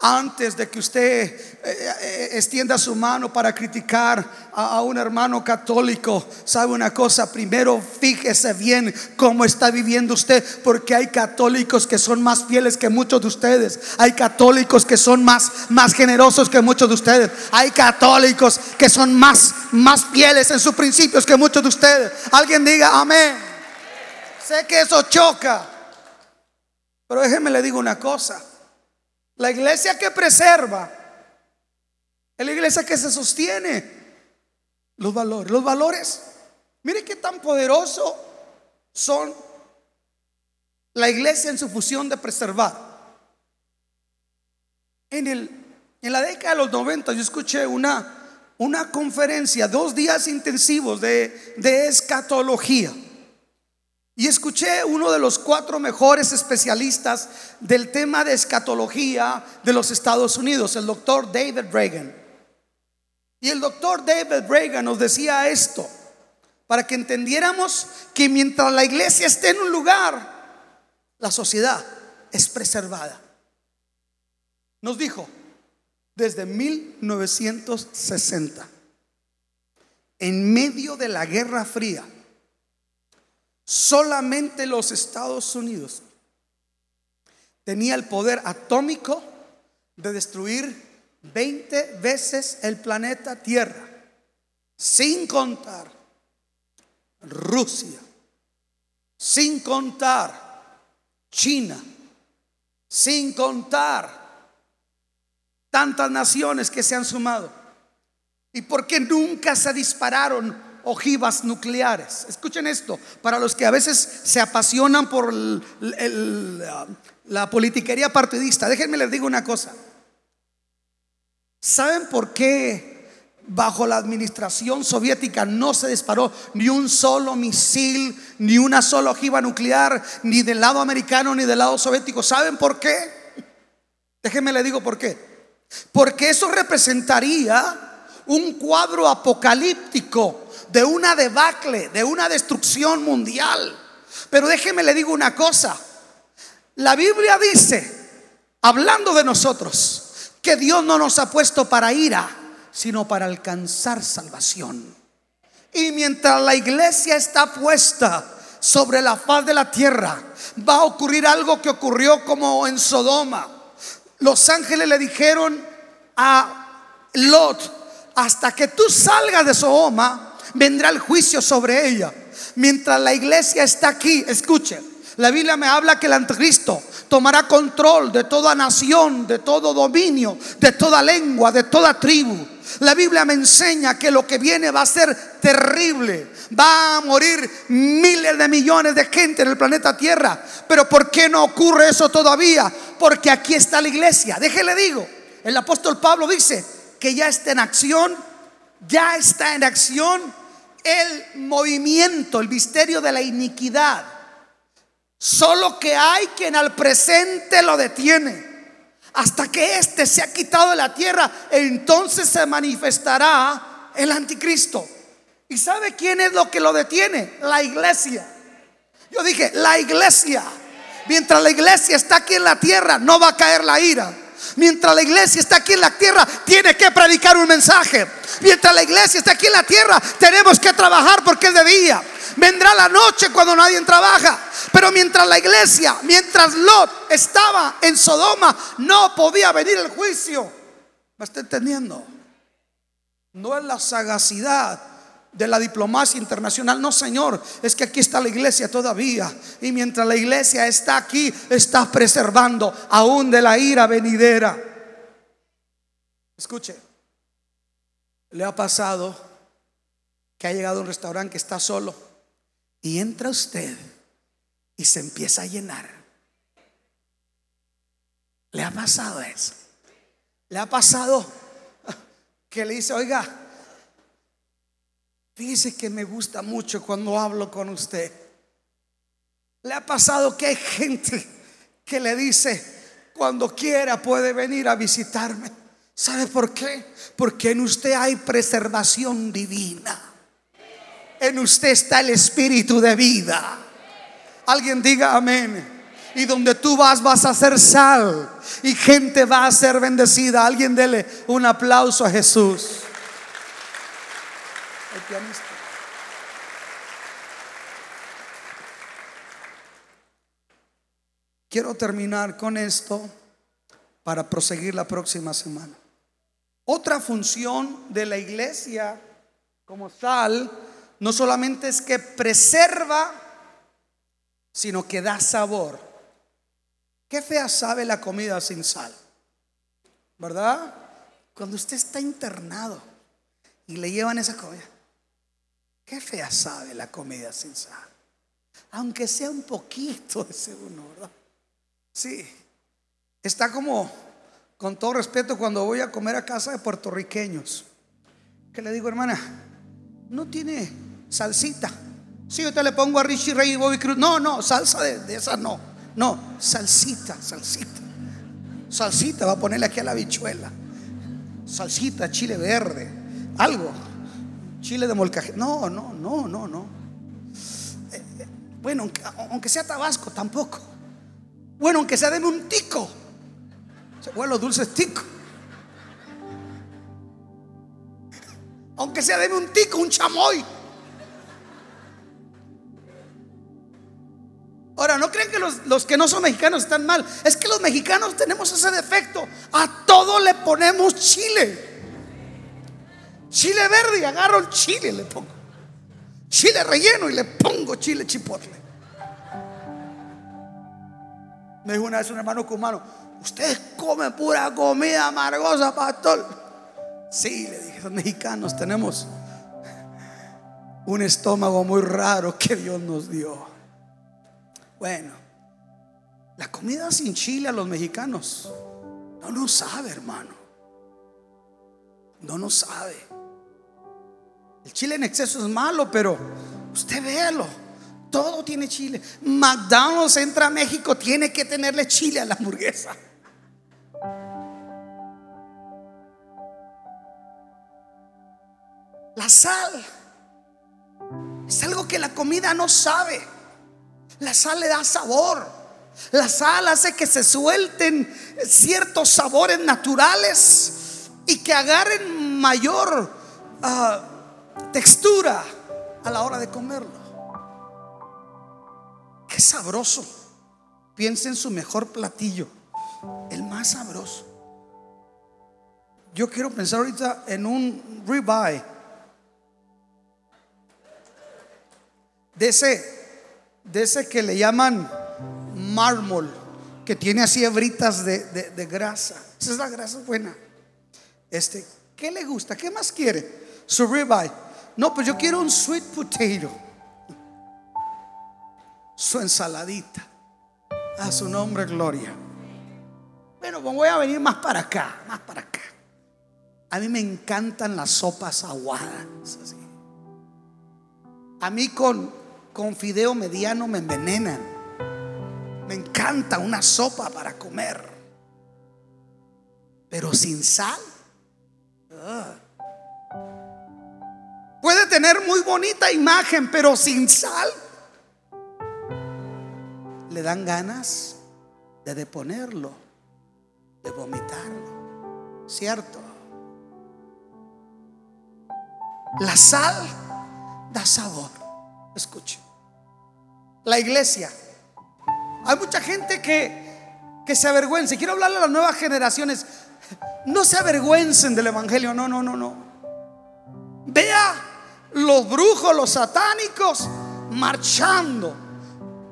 Antes de que usted eh, eh, extienda su mano para criticar a, un hermano católico, sabe una cosa, primero fíjese bien cómo está viviendo usted, porque hay católicos que son más fieles que muchos de ustedes, hay católicos que son más, más generosos que muchos de ustedes, hay católicos que son más, más fieles en sus principios que muchos de ustedes. Alguien diga amén. Sé que eso choca. Pero déjeme le digo una cosa. La iglesia que preserva es la iglesia que se sostiene. Los valores. Los valores. Mire qué tan poderoso son la iglesia en su fusión de preservar. En, el, en la década de los 90 yo escuché una, una conferencia, dos días intensivos de, de escatología. Y escuché uno de los cuatro mejores especialistas del tema de escatología de los Estados Unidos, el doctor David Reagan. Y el doctor David Reagan nos decía esto, para que entendiéramos que mientras la iglesia esté en un lugar, la sociedad es preservada. nos dijo, desde 1960, en medio de la Guerra Fría, solamente los Estados Unidos tenía el poder atómico de destruir 20 veces el planeta Tierra, sin contar Rusia, sin contar China, sin contar tantas naciones que se han sumado. ¿Y por qué nunca se dispararon ojivas nucleares? Escuchen esto, para los que a veces se apasionan por la politiquería partidista, déjenme les digo una cosa. ¿Saben por qué bajo la administración soviética no se disparó ni un solo misil, ni una sola ojiva nuclear, ni del lado americano ni del lado soviético? ¿Saben por qué? Déjenme le digo por qué. Porque eso representaría un cuadro apocalíptico de una debacle, de una destrucción mundial. Pero déjenme le digo una cosa. La Biblia dice, hablando de nosotros, que Dios no nos ha puesto para ira, sino para alcanzar salvación. Y mientras la iglesia está puesta sobre la faz de la tierra, va a ocurrir algo que ocurrió como en Sodoma. Los ángeles le dijeron a Lot, hasta que tú salgas de Sodoma, vendrá el juicio sobre ella. Mientras la iglesia está aquí, escuchen, la Biblia me habla que el anticristo tomará control de toda nación, de todo dominio, de toda lengua, de toda tribu. La Biblia me enseña que lo que viene va a ser terrible. Va a morir miles de millones de gente en el planeta Tierra. Pero ¿por qué no ocurre eso todavía? Porque aquí está la iglesia. Déjele digo, el apóstol Pablo dice que ya está en acción, ya está en acción el movimiento, el misterio de la iniquidad Solo que hay quien al presente lo detiene. Hasta que éste se ha quitado de la tierra, entonces se manifestará el anticristo. ¿Y sabe quién es lo que lo detiene? La iglesia. Yo dije, la iglesia. Mientras la iglesia está aquí en la tierra, no va a caer la ira. Mientras la iglesia está aquí en la tierra, tiene que predicar un mensaje. Mientras la iglesia está aquí en la tierra, tenemos que trabajar porque es de día. Vendrá la noche cuando nadie trabaja. Pero mientras la iglesia, mientras Lot estaba en Sodoma, no podía venir el juicio. ¿Me está entendiendo? No es la sagacidad de la diplomacia internacional. No, Señor, es que aquí está la iglesia todavía. Y mientras la iglesia está aquí, está preservando aún de la ira venidera. Escuche, le ha pasado que ha llegado a un restaurante que está solo y entra usted y se empieza a llenar. ¿Le ha pasado eso? ¿Le ha pasado que le dice, oiga, fíjese que me gusta mucho cuando hablo con usted? ¿Le ha pasado que hay gente que le dice, cuando quiera puede venir a visitarme? ¿Sabe por qué? Porque en usted hay preservación divina. En usted está el espíritu de vida. Alguien diga amén. Y donde tú vas vas a ser sal y gente va a ser bendecida. Alguien dele un aplauso a Jesús. Quiero terminar con esto para proseguir la próxima semana. Otra función de la iglesia como sal no solamente es que preserva, sino que da sabor. Qué fea sabe la comida sin sal, ¿verdad? Cuando usted está internado y le llevan esa comida, qué fea sabe la comida sin sal. Aunque sea un poquito de uno, ¿verdad? Sí, está como, con todo respeto, cuando voy a comer a casa de puertorriqueños, que le digo, hermana, no tiene salsita. Si yo te le pongo a Richie Ray y Bobby Cruz, no, no, salsa de, de esa no, no, salsita, salsita. Salsita, va a ponerle aquí a la bichuela. Salsita, chile verde, algo. Chile de molcaje. No, no, no, no, no. Eh, eh, bueno, aunque, sea Tabasco, tampoco. Bueno, aunque sea de un tico. Se fue los dulces tico. Aunque sea deme un tico, un chamoy. Ahora, no creen que los, los, que no son mexicanos están mal. Es que los mexicanos tenemos ese defecto. A todo le ponemos chile. Chile verde y agarro el chile le pongo. Chile relleno y le pongo chile chipotle. Me dijo una vez un hermano cubano, ustedes comen pura comida amargosa, pastor. Sí, le dije, los mexicanos tenemos un estómago muy raro que Dios nos dio. Bueno, la comida sin chile a los mexicanos no nos sabe, hermano. No nos sabe. El chile en exceso es malo, pero usted véalo. Todo tiene chile. McDonald's entra a México, tiene que tenerle chile a la hamburguesa. La sal es algo que la comida no sabe. La sal le da sabor. La sal hace que se suelten ciertos sabores naturales y que agarren mayor uh, textura a la hora de comerlo. Qué sabroso. Piensa en su mejor platillo, el más sabroso. Yo quiero pensar ahorita en un ribeye de ese de ese que le llaman mármol, que tiene así hebritas de, grasa. Esa es la grasa buena. Este, ¿qué le gusta? ¿Qué más quiere? Su ribeye. No, pues yo quiero un sweet potato. Su ensaladita. A su nombre, gloria. Bueno, pues voy a venir más para acá, más para acá. A mí me encantan las sopas aguadas. A mí con con fideo mediano me envenenan. Me encanta una sopa para comer. Pero sin sal. Puede tener muy bonita imagen, pero sin sal. Le dan ganas de deponerlo, de vomitarlo. ¿Cierto? La sal da sabor. Escuche la iglesia. Hay mucha gente que, que se avergüenza. Quiero hablarle a las nuevas generaciones. No se avergüencen del Evangelio. No, no, no, no. Vea los brujos, los satánicos marchando.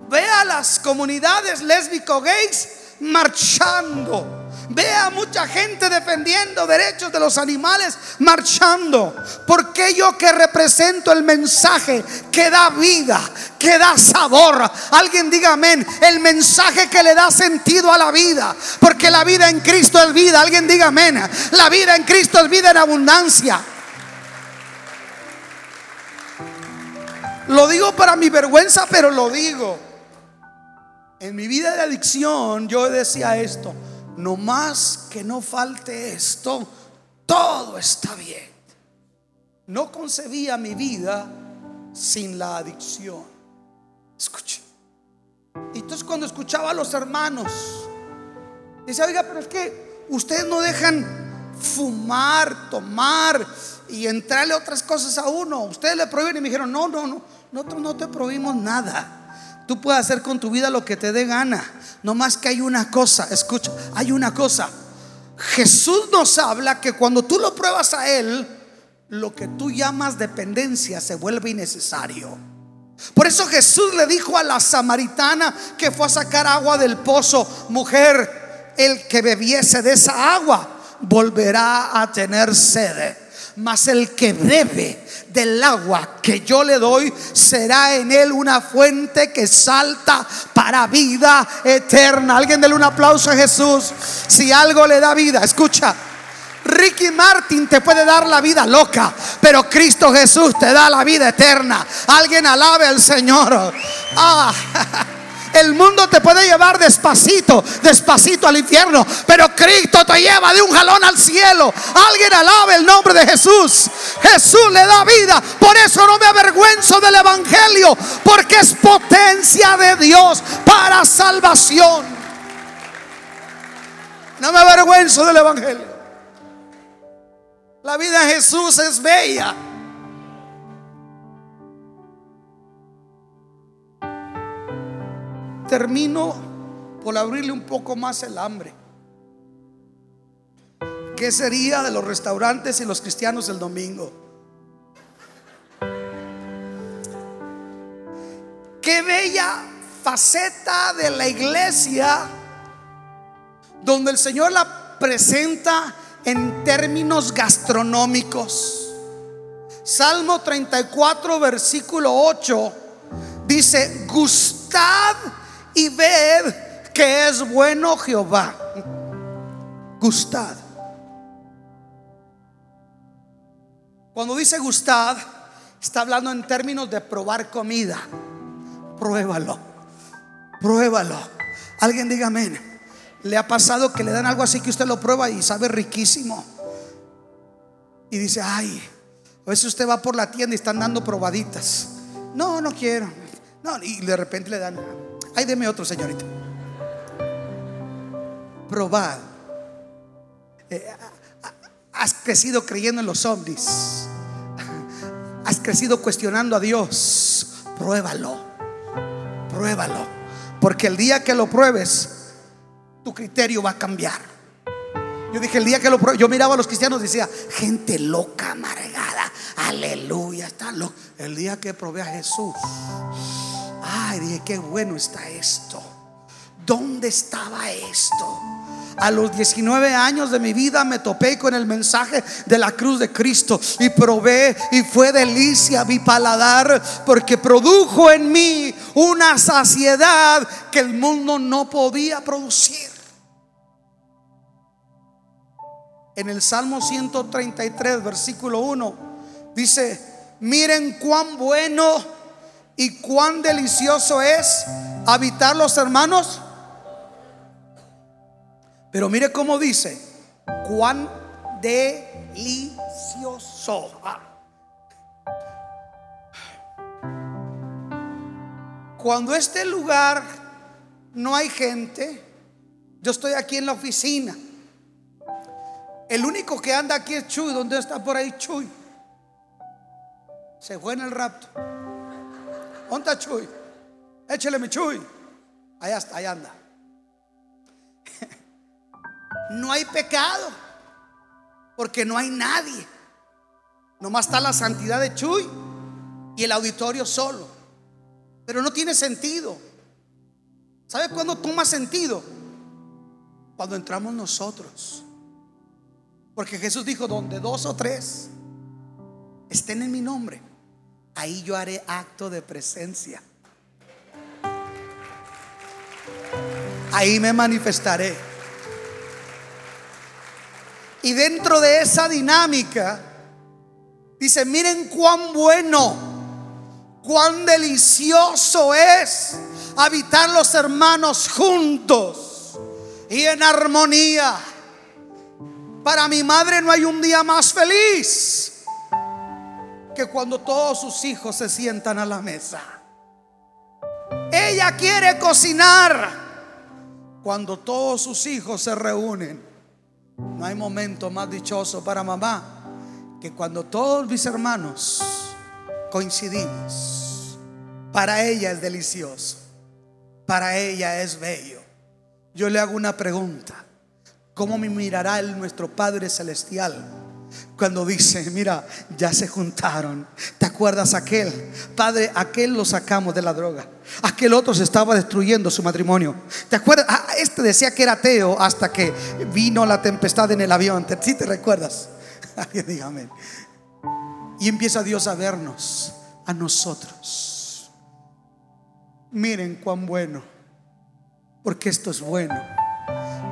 Vea las comunidades lésbico gays marchando. Vea mucha gente defendiendo derechos de los animales marchando. Porque yo que represento el mensaje que da vida, que da sabor. Alguien diga amén. El mensaje que le da sentido a la vida. Porque la vida en Cristo es vida. Alguien diga amén. La vida en Cristo es vida en abundancia. Lo digo para mi vergüenza, pero lo digo. En mi vida de adicción yo decía esto no más que no falte esto, todo está bien. No concebía mi vida sin la adicción. Escuche. Y entonces cuando escuchaba a los hermanos, decía, oiga, pero es que ustedes no dejan fumar, tomar y entrarle otras cosas a uno. Ustedes le prohíben y me dijeron, no, no, no, nosotros no te prohibimos nada. Tú puedes hacer con tu vida lo que te dé gana. No más que hay una cosa, escucha, hay una cosa. Jesús nos habla que cuando tú lo pruebas a Él, lo que tú llamas dependencia se vuelve innecesario. Por eso Jesús le dijo a la samaritana que fue a sacar agua del pozo, mujer, el que bebiese de esa agua volverá a tener sed. Mas el que bebe del agua que yo le doy será en él una fuente que salta para vida eterna. Alguien dele un aplauso a Jesús. Si algo le da vida, escucha. Ricky Martin te puede dar la vida loca, pero Cristo Jesús te da la vida eterna. Alguien alabe al Señor. Ah. El mundo te puede llevar despacito, despacito al infierno, pero Cristo te lleva de un jalón al cielo. Alguien alabe el nombre de Jesús. Jesús le da vida. Por eso no me avergüenzo del Evangelio, porque es potencia de Dios para salvación. No me avergüenzo del Evangelio. La vida de Jesús es bella. Termino por abrirle un poco más el hambre. ¿Qué sería de los restaurantes y los cristianos el domingo? Qué bella faceta de la iglesia donde el Señor la presenta en términos gastronómicos. Salmo 34, versículo 8 dice, gustad y ved que es bueno Jehová. Gustad. Cuando dice gustad, está hablando en términos de probar comida. Pruébalo. Pruébalo. Alguien diga amén. ¿Le ha pasado que le dan algo así que usted lo prueba y sabe riquísimo? Y dice, ay, a veces usted va por la tienda y están dando probaditas. No, no quiero. No, y de repente le dan, ay, deme otro, señorita. Probad. Eh, has crecido creyendo en los zombies. Has crecido cuestionando a Dios. Pruébalo. Pruébalo. Porque el día que lo pruebes, tu criterio va a cambiar. Yo dije, el día que lo pruebes, yo miraba a los cristianos y decía, gente loca, amargada. Aleluya, está loco. El día que probé a Jesús, ay, qué bueno está esto. ¿Dónde estaba esto? A los 19 años de mi vida me topé con el mensaje de la cruz de Cristo y probé y fue delicia mi paladar porque produjo en mí una saciedad que el mundo no podía producir. En el Salmo 133, versículo 1, dice, miren cuán bueno y cuán delicioso es habitar los hermanos pero mire cómo dice, cuán delicioso. Ah. Cuando este lugar no hay gente, yo estoy aquí en la oficina. El único que anda aquí es Chuy. ¿Dónde está por ahí Chuy? Se fue en el rapto. ¿Dónde está Chuy? Échele mi Chuy. Allá allá anda no hay pecado, porque no hay nadie. Nomás está la santidad de Chuy y el auditorio solo. Pero no tiene sentido. ¿Sabe cuándo toma sentido? Cuando entramos nosotros. Porque Jesús dijo, donde dos o tres estén en mi nombre, ahí yo haré acto de presencia. Ahí me manifestaré. Y dentro de esa dinámica, dice, miren cuán bueno, cuán delicioso es habitar los hermanos juntos y en armonía. Para mi madre no hay un día más feliz que cuando todos sus hijos se sientan a la mesa. Ella quiere cocinar cuando todos sus hijos se reúnen no hay momento más dichoso para mamá que cuando todos mis hermanos coincidimos. Para ella es delicioso. Para ella es bello. Yo le hago una pregunta. ¿Cómo me mirará el nuestro Padre Celestial? Cuando dice, mira, ya se juntaron. ¿Te acuerdas aquel? Padre, aquel lo sacamos de la droga. Aquel otro se estaba destruyendo su matrimonio. ¿Te acuerdas? Ah, este decía que era ateo hasta que vino la tempestad en el avión. ¿Sí te recuerdas? Dígame. Y empieza Dios a vernos, a nosotros. Miren cuán bueno. Porque esto es bueno.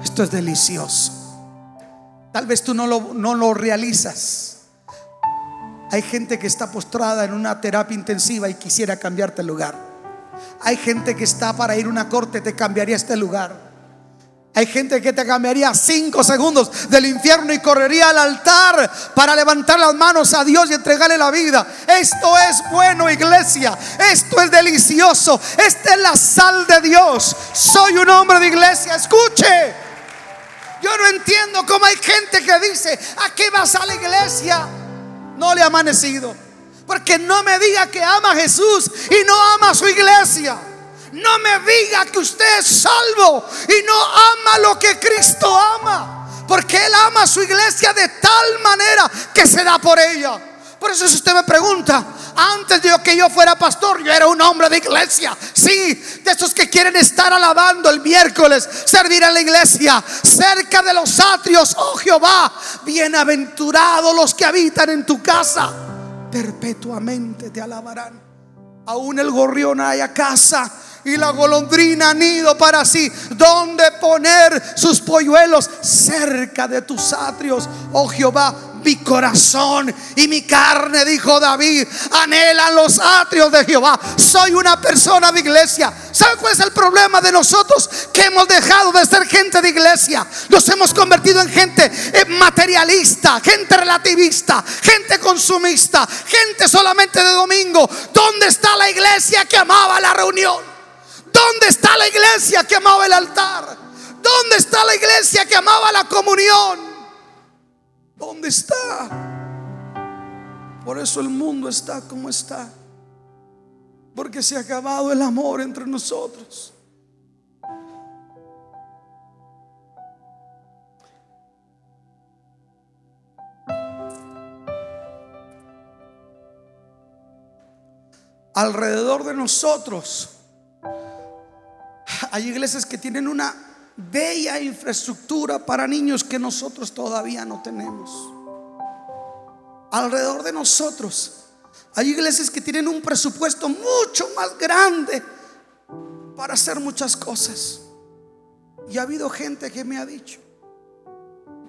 Esto es delicioso. Tal vez tú no lo, no lo realizas. Hay gente que está postrada en una terapia intensiva y quisiera cambiarte el lugar. Hay gente que está para ir a una corte, te cambiaría este lugar. Hay gente que te cambiaría cinco segundos del infierno y correría al altar para levantar las manos a Dios y entregarle la vida. Esto es bueno, iglesia. Esto es delicioso. Esta es la sal de Dios. Soy un hombre de iglesia. Escuche. Yo no entiendo cómo hay gente que dice, ¿a qué vas a la iglesia? No le ha amanecido. Porque no me diga que ama a Jesús y no ama a su iglesia. No me diga que usted es salvo y no ama lo que Cristo ama. Porque Él ama a su iglesia de tal manera que se da por ella. Por eso si usted me pregunta, antes de que yo fuera pastor, yo era un hombre de iglesia. Sí, de esos que quieren estar alabando el miércoles, servir en la iglesia, cerca de los atrios. Oh Jehová, bienaventurados los que habitan en tu casa, perpetuamente te alabarán. Aún el gorrión haya casa y la golondrina nido para sí, donde poner sus polluelos cerca de tus atrios, oh Jehová, mi corazón y mi carne, dijo David, anhelan los atrios de Jehová. Soy una persona de iglesia. ¿Sabe cuál es el problema de nosotros? Que hemos dejado de ser gente de iglesia. Nos hemos convertido en gente eh, materialista, gente relativista, gente consumista, gente solamente de domingo. ¿Dónde está la iglesia que amaba la reunión? ¿Dónde está la iglesia que amaba el altar? ¿Dónde está la iglesia que amaba la comunión? ¿Dónde está? Por eso el mundo está como está. Porque se ha acabado el amor entre nosotros. Alrededor de nosotros hay iglesias que tienen una bella infraestructura para niños que nosotros todavía no tenemos. Alrededor de nosotros hay iglesias que tienen un presupuesto mucho más grande para hacer muchas cosas. Y ha habido gente que me ha dicho,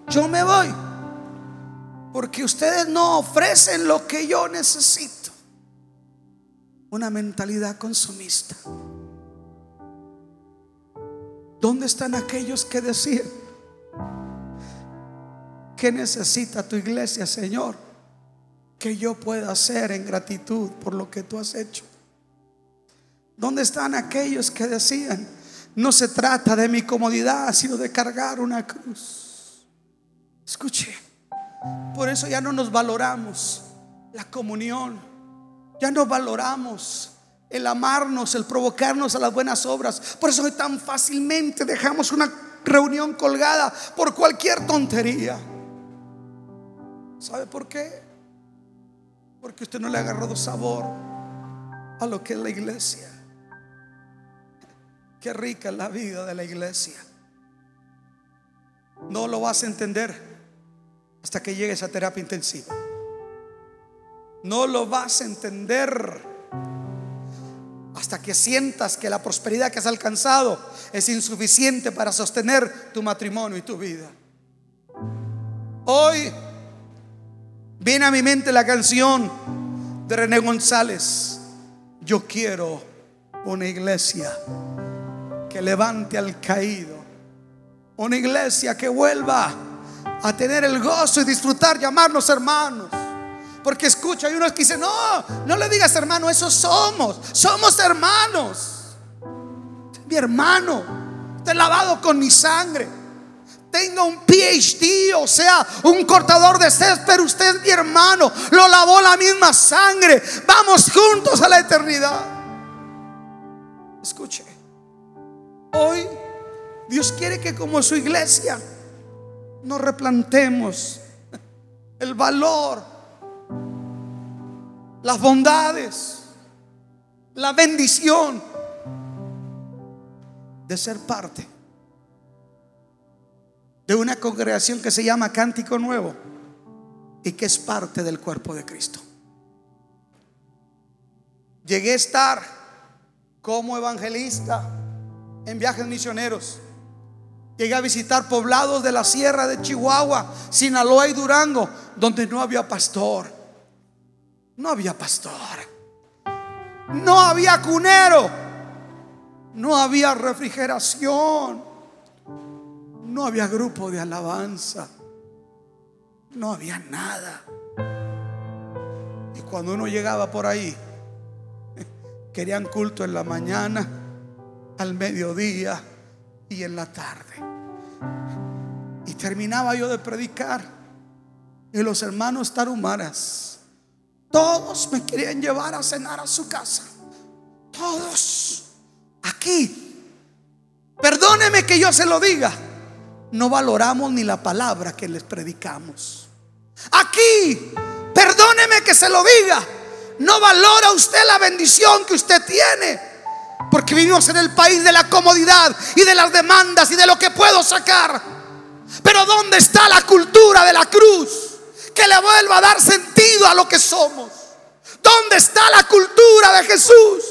yo me voy porque ustedes no ofrecen lo que yo necesito. Una mentalidad consumista. ¿Dónde están aquellos que decían, ¿qué necesita tu iglesia, Señor? Que yo pueda hacer en gratitud por lo que tú has hecho. ¿Dónde están aquellos que decían, no se trata de mi comodidad, sino de cargar una cruz? Escuche, por eso ya no nos valoramos la comunión, ya no valoramos el amarnos, el provocarnos a las buenas obras. Por eso hoy tan fácilmente dejamos una reunión colgada por cualquier tontería. ¿Sabe por qué? Porque usted no le ha agarrado sabor a lo que es la iglesia. Qué rica es la vida de la iglesia. No lo vas a entender hasta que llegues a terapia intensiva. No lo vas a entender hasta que sientas que la prosperidad que has alcanzado es insuficiente para sostener tu matrimonio y tu vida. Hoy viene a mi mente la canción de René González. Yo quiero una iglesia que levante al caído. Una iglesia que vuelva a tener el gozo y disfrutar, llamarnos hermanos porque escucha, hay unos que dicen, no, no le digas hermano, eso somos. Somos hermanos. Mi hermano, te lavado con mi sangre. Tengo un PhD, o sea, un cortador de pero Usted es mi hermano. Lo lavó la misma sangre. Vamos juntos a la eternidad. Escuche. Hoy Dios quiere que como su iglesia nos replantemos el valor las bondades, la bendición de ser parte de una congregación que se llama Cántico Nuevo y que es parte del cuerpo de Cristo. Llegué a estar como evangelista en viajes misioneros. Llegué a visitar poblados de la sierra de Chihuahua, Sinaloa y Durango, donde no había pastor. No había pastor. No había cunero. No había refrigeración. No había grupo de alabanza. No había nada. Y cuando uno llegaba por ahí, querían culto en la mañana, al mediodía y en la tarde. Y terminaba yo de predicar. Y los hermanos tarumaras, todos me querían llevar a cenar a su casa. Todos. Aquí. Perdóneme que yo se lo diga. No valoramos ni la palabra que les predicamos. Aquí. Perdóneme que se lo diga. No valora usted la bendición que usted tiene. Porque vivimos en el país de la comodidad y de las demandas y de lo que puedo sacar. Pero ¿dónde está la cultura de la cruz? Que le vuelva a dar a lo que somos. ¿Dónde está la cultura de Jesús?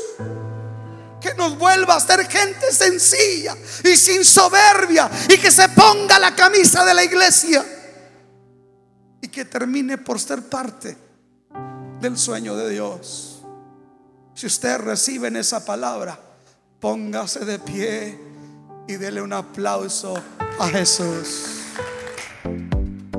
Que nos vuelva a ser gente sencilla y sin soberbia y que se ponga la camisa de la iglesia y que termine por ser parte del sueño de Dios. Si usted recibe en esa palabra, póngase de pie y dele un aplauso a Jesús.